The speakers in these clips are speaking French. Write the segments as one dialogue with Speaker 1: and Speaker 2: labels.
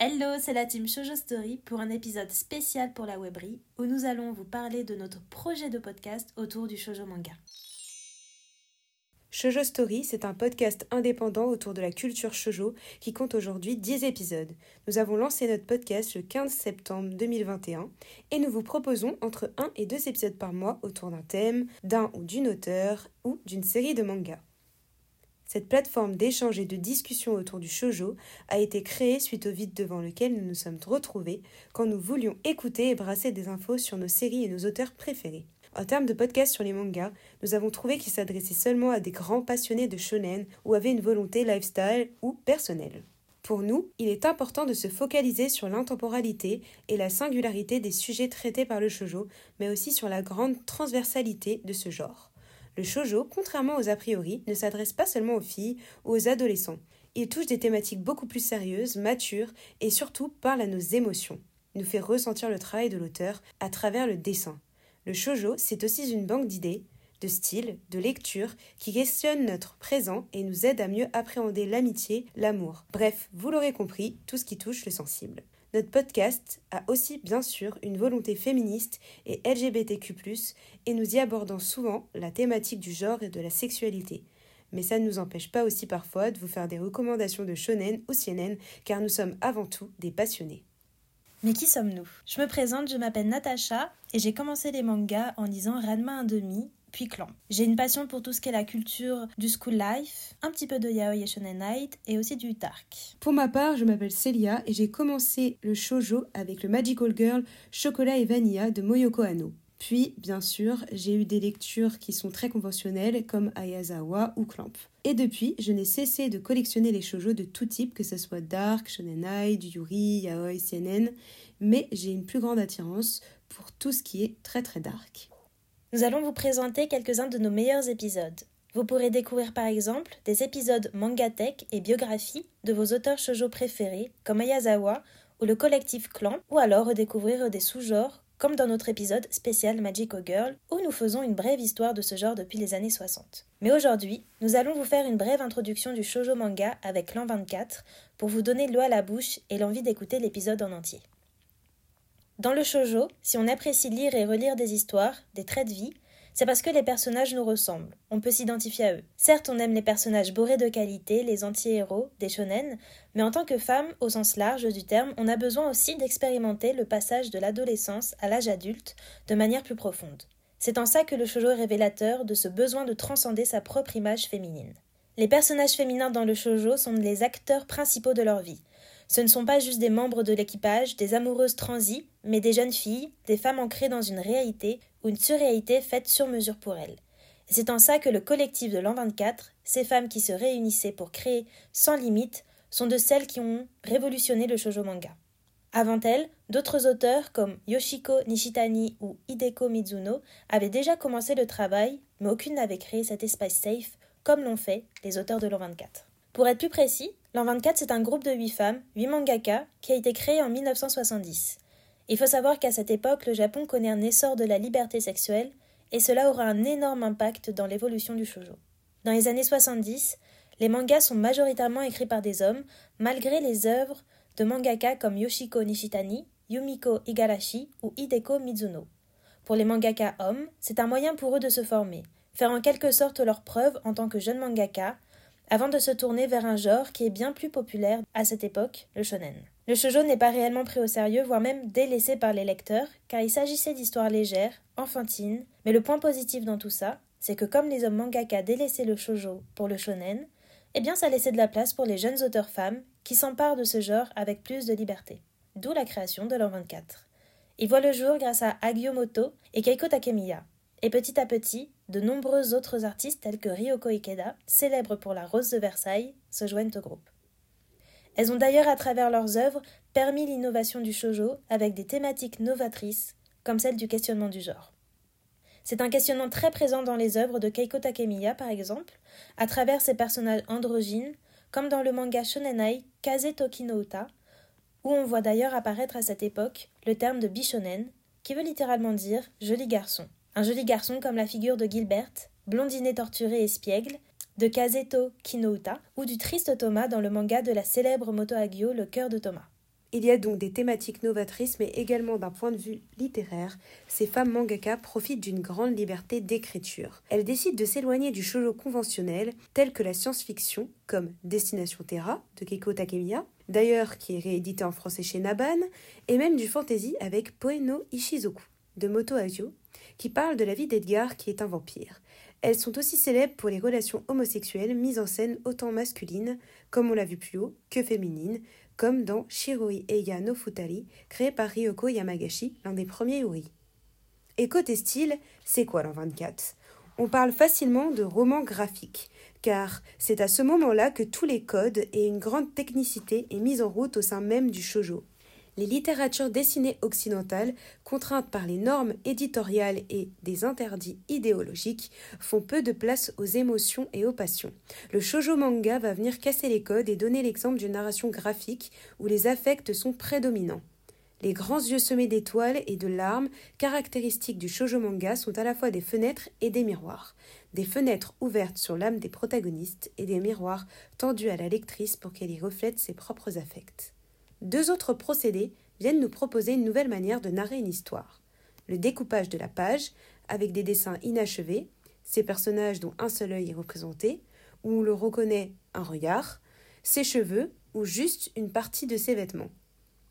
Speaker 1: Hello, c'est la team Shoujo Story pour un épisode spécial pour la Webry où nous allons vous parler de notre projet de podcast autour du shoujo manga.
Speaker 2: Shoujo Story, c'est un podcast indépendant autour de la culture shoujo qui compte aujourd'hui 10 épisodes. Nous avons lancé notre podcast le 15 septembre 2021 et nous vous proposons entre 1 et 2 épisodes par mois autour d'un thème, d'un ou d'une auteur ou d'une série de mangas. Cette plateforme d'échange et de discussion autour du shojo a été créée suite au vide devant lequel nous nous sommes retrouvés quand nous voulions écouter et brasser des infos sur nos séries et nos auteurs préférés. En termes de podcast sur les mangas, nous avons trouvé qu'il s'adressait seulement à des grands passionnés de shonen ou avaient une volonté lifestyle ou personnelle. Pour nous, il est important de se focaliser sur l'intemporalité et la singularité des sujets traités par le shojo, mais aussi sur la grande transversalité de ce genre. Le shoujo, contrairement aux a priori, ne s'adresse pas seulement aux filles ou aux adolescents. Il touche des thématiques beaucoup plus sérieuses, matures et surtout parle à nos émotions. Nous fait ressentir le travail de l'auteur à travers le dessin. Le shoujo, c'est aussi une banque d'idées, de styles, de lectures qui questionnent notre présent et nous aide à mieux appréhender l'amitié, l'amour. Bref, vous l'aurez compris, tout ce qui touche le sensible. Notre podcast a aussi bien sûr une volonté féministe et LGBTQ, et nous y abordons souvent la thématique du genre et de la sexualité. Mais ça ne nous empêche pas aussi parfois de vous faire des recommandations de shonen ou seinen, car nous sommes avant tout des passionnés.
Speaker 1: Mais qui sommes-nous? Je me présente, je m'appelle Natacha et j'ai commencé les mangas en lisant Ranma un demi puis Clan. J'ai une passion pour tout ce qui est la culture du school life, un petit peu de yaoi et shonen night et aussi du dark.
Speaker 2: Pour ma part, je m'appelle Celia et j'ai commencé le shoujo avec le Magical Girl Chocolat et Vanilla de Moyoko Hano. Puis, bien sûr, j'ai eu des lectures qui sont très conventionnelles comme Ayazawa ou Clamp. Et depuis, je n'ai cessé de collectionner les shoujo de tout type, que ce soit dark, shonen night, yuri, yaoi, CNN, mais j'ai une plus grande attirance pour tout ce qui est très très dark.
Speaker 1: Nous allons vous présenter quelques-uns de nos meilleurs épisodes. Vous pourrez découvrir par exemple des épisodes mangatech et biographies de vos auteurs shoujo préférés comme Ayazawa ou le collectif Clan ou alors redécouvrir des sous-genres comme dans notre épisode spécial Magical Girl où nous faisons une brève histoire de ce genre depuis les années 60. Mais aujourd'hui, nous allons vous faire une brève introduction du shoujo manga avec l'an 24 pour vous donner l'eau à la bouche et l'envie d'écouter l'épisode en entier. Dans le shojo, si on apprécie lire et relire des histoires, des traits de vie, c'est parce que les personnages nous ressemblent, on peut s'identifier à eux. Certes, on aime les personnages bourrés de qualité, les anti-héros, des shonen, mais en tant que femme, au sens large du terme, on a besoin aussi d'expérimenter le passage de l'adolescence à l'âge adulte de manière plus profonde. C'est en ça que le shojo est révélateur de ce besoin de transcender sa propre image féminine. Les personnages féminins dans le shojo sont les acteurs principaux de leur vie. Ce ne sont pas juste des membres de l'équipage, des amoureuses transies, mais des jeunes filles, des femmes ancrées dans une réalité ou une surréalité faite sur mesure pour elles. C'est en ça que le collectif de l'an 24, ces femmes qui se réunissaient pour créer sans limite, sont de celles qui ont révolutionné le shoujo manga. Avant elles, d'autres auteurs comme Yoshiko Nishitani ou Hideko Mizuno avaient déjà commencé le travail, mais aucune n'avait créé cet espace safe comme l'ont fait les auteurs de l'an 24. Pour être plus précis, l'an 24 c'est un groupe de 8 femmes, 8 mangaka, qui a été créé en 1970. Il faut savoir qu'à cette époque, le Japon connaît un essor de la liberté sexuelle, et cela aura un énorme impact dans l'évolution du shoujo. Dans les années 70, les mangas sont majoritairement écrits par des hommes, malgré les œuvres de mangaka comme Yoshiko Nishitani, Yumiko Igarashi ou Hideko Mizuno. Pour les mangaka hommes, c'est un moyen pour eux de se former, faire en quelque sorte leur preuve en tant que jeunes mangaka, avant de se tourner vers un genre qui est bien plus populaire à cette époque, le shonen. Le shoujo n'est pas réellement pris au sérieux, voire même délaissé par les lecteurs, car il s'agissait d'histoires légères, enfantines, mais le point positif dans tout ça, c'est que comme les hommes mangaka délaissaient le shoujo pour le shonen, eh bien ça laissait de la place pour les jeunes auteurs femmes qui s'emparent de ce genre avec plus de liberté. D'où la création de l'an 24. Il voit le jour grâce à Agyomoto et Keiko Takemiya, et petit à petit, de nombreux autres artistes tels que Ryoko Ikeda, célèbre pour la Rose de Versailles, se joignent au groupe. Elles ont d'ailleurs à travers leurs œuvres permis l'innovation du shojo avec des thématiques novatrices comme celle du questionnement du genre. C'est un questionnement très présent dans les œuvres de Keiko Takemiya par exemple, à travers ses personnages androgynes, comme dans le manga Shonenai Kaze Toki où on voit d'ailleurs apparaître à cette époque le terme de bishonen, qui veut littéralement dire joli garçon. Un joli garçon comme la figure de Gilbert, blondinet torturé et espiègle, de Kazeto Kinouta ou du triste Thomas dans le manga de la célèbre Moto Hagio Le cœur de Thomas.
Speaker 2: Il y a donc des thématiques novatrices, mais également d'un point de vue littéraire, ces femmes mangaka profitent d'une grande liberté d'écriture. Elles décident de s'éloigner du shoujo conventionnel, tel que la science-fiction, comme Destination Terra de Keiko Takemiya, d'ailleurs qui est réédité en français chez Naban, et même du fantasy avec Poeno Ishizoku de Moto qui parle de la vie d'Edgar qui est un vampire. Elles sont aussi célèbres pour les relations homosexuelles mises en scène autant masculines, comme on l'a vu plus haut, que féminines, comme dans Shiroi Eiya no Futari, créé par Ryoko Yamagashi, l'un des premiers Uri. Et côté style, c'est quoi l'an 24 On parle facilement de roman graphique, car c'est à ce moment-là que tous les codes et une grande technicité est mise en route au sein même du shojo les littératures dessinées occidentales, contraintes par les normes éditoriales et des interdits idéologiques, font peu de place aux émotions et aux passions. Le shoujo manga va venir casser les codes et donner l'exemple d'une narration graphique où les affects sont prédominants. Les grands yeux semés d'étoiles et de larmes, caractéristiques du shoujo manga, sont à la fois des fenêtres et des miroirs. Des fenêtres ouvertes sur l'âme des protagonistes et des miroirs tendus à la lectrice pour qu'elle y reflète ses propres affects. Deux autres procédés viennent nous proposer une nouvelle manière de narrer une histoire. Le découpage de la page, avec des dessins inachevés, ces personnages dont un seul œil est représenté, où on le reconnaît un regard, ses cheveux ou juste une partie de ses vêtements.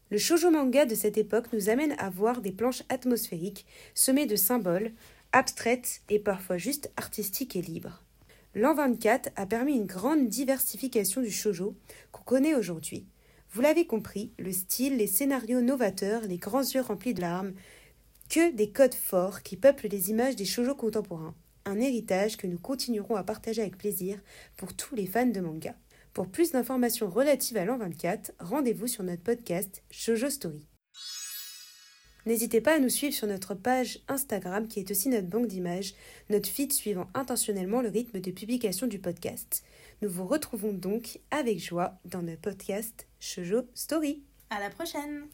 Speaker 2: Le shoujo manga de cette époque nous amène à voir des planches atmosphériques semées de symboles, abstraites et parfois juste artistiques et libres. L'an 24 a permis une grande diversification du shoujo qu'on connaît aujourd'hui, vous l'avez compris, le style, les scénarios novateurs, les grands yeux remplis de larmes, que des codes forts qui peuplent les images des shoujo contemporains. Un héritage que nous continuerons à partager avec plaisir pour tous les fans de manga. Pour plus d'informations relatives à l'an 24, rendez-vous sur notre podcast Shoujo Story. N'hésitez pas à nous suivre sur notre page Instagram qui est aussi notre banque d'images, notre feed suivant intentionnellement le rythme de publication du podcast. Nous vous retrouvons donc avec joie dans notre podcast Shoujo Story.
Speaker 1: À la prochaine!